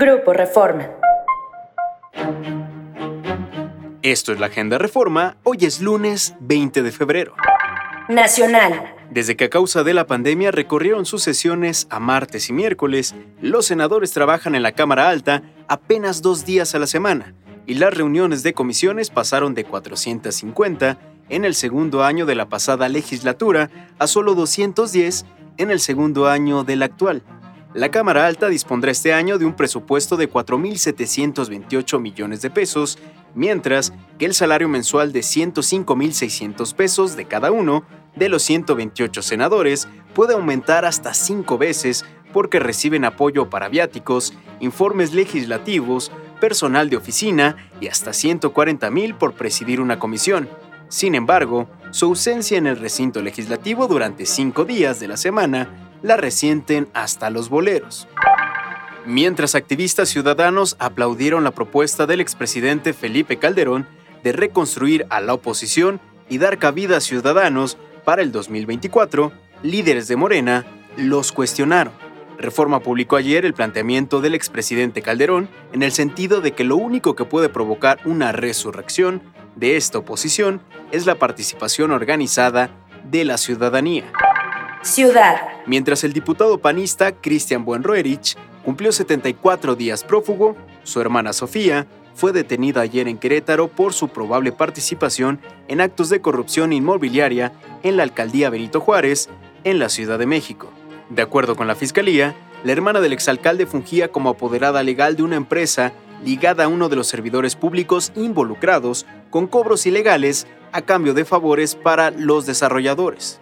Grupo Reforma. Esto es la Agenda Reforma. Hoy es lunes 20 de febrero. Nacional. Desde que a causa de la pandemia recorrieron sus sesiones a martes y miércoles, los senadores trabajan en la Cámara Alta apenas dos días a la semana y las reuniones de comisiones pasaron de 450 en el segundo año de la pasada legislatura a solo 210 en el segundo año del actual. La Cámara Alta dispondrá este año de un presupuesto de 4.728 millones de pesos, mientras que el salario mensual de 105.600 pesos de cada uno de los 128 senadores puede aumentar hasta cinco veces porque reciben apoyo para viáticos, informes legislativos, personal de oficina y hasta 140.000 por presidir una comisión. Sin embargo, su ausencia en el recinto legislativo durante cinco días de la semana la resienten hasta los boleros. Mientras activistas ciudadanos aplaudieron la propuesta del expresidente Felipe Calderón de reconstruir a la oposición y dar cabida a ciudadanos para el 2024, líderes de Morena los cuestionaron. Reforma publicó ayer el planteamiento del expresidente Calderón en el sentido de que lo único que puede provocar una resurrección de esta oposición es la participación organizada de la ciudadanía. Ciudad. Mientras el diputado panista Cristian Buenroerich cumplió 74 días prófugo, su hermana Sofía fue detenida ayer en Querétaro por su probable participación en actos de corrupción inmobiliaria en la alcaldía Benito Juárez, en la Ciudad de México. De acuerdo con la fiscalía, la hermana del exalcalde fungía como apoderada legal de una empresa ligada a uno de los servidores públicos involucrados con cobros ilegales a cambio de favores para los desarrolladores.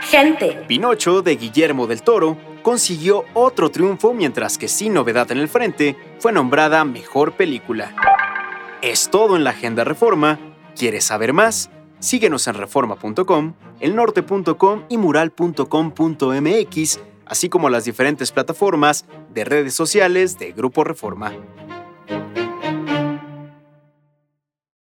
Gente. Pinocho de Guillermo del Toro consiguió otro triunfo mientras que sin novedad en el frente fue nombrada mejor película. Es todo en la Agenda Reforma. ¿Quieres saber más? Síguenos en reforma.com, elnorte.com y mural.com.mx, así como las diferentes plataformas de redes sociales de Grupo Reforma.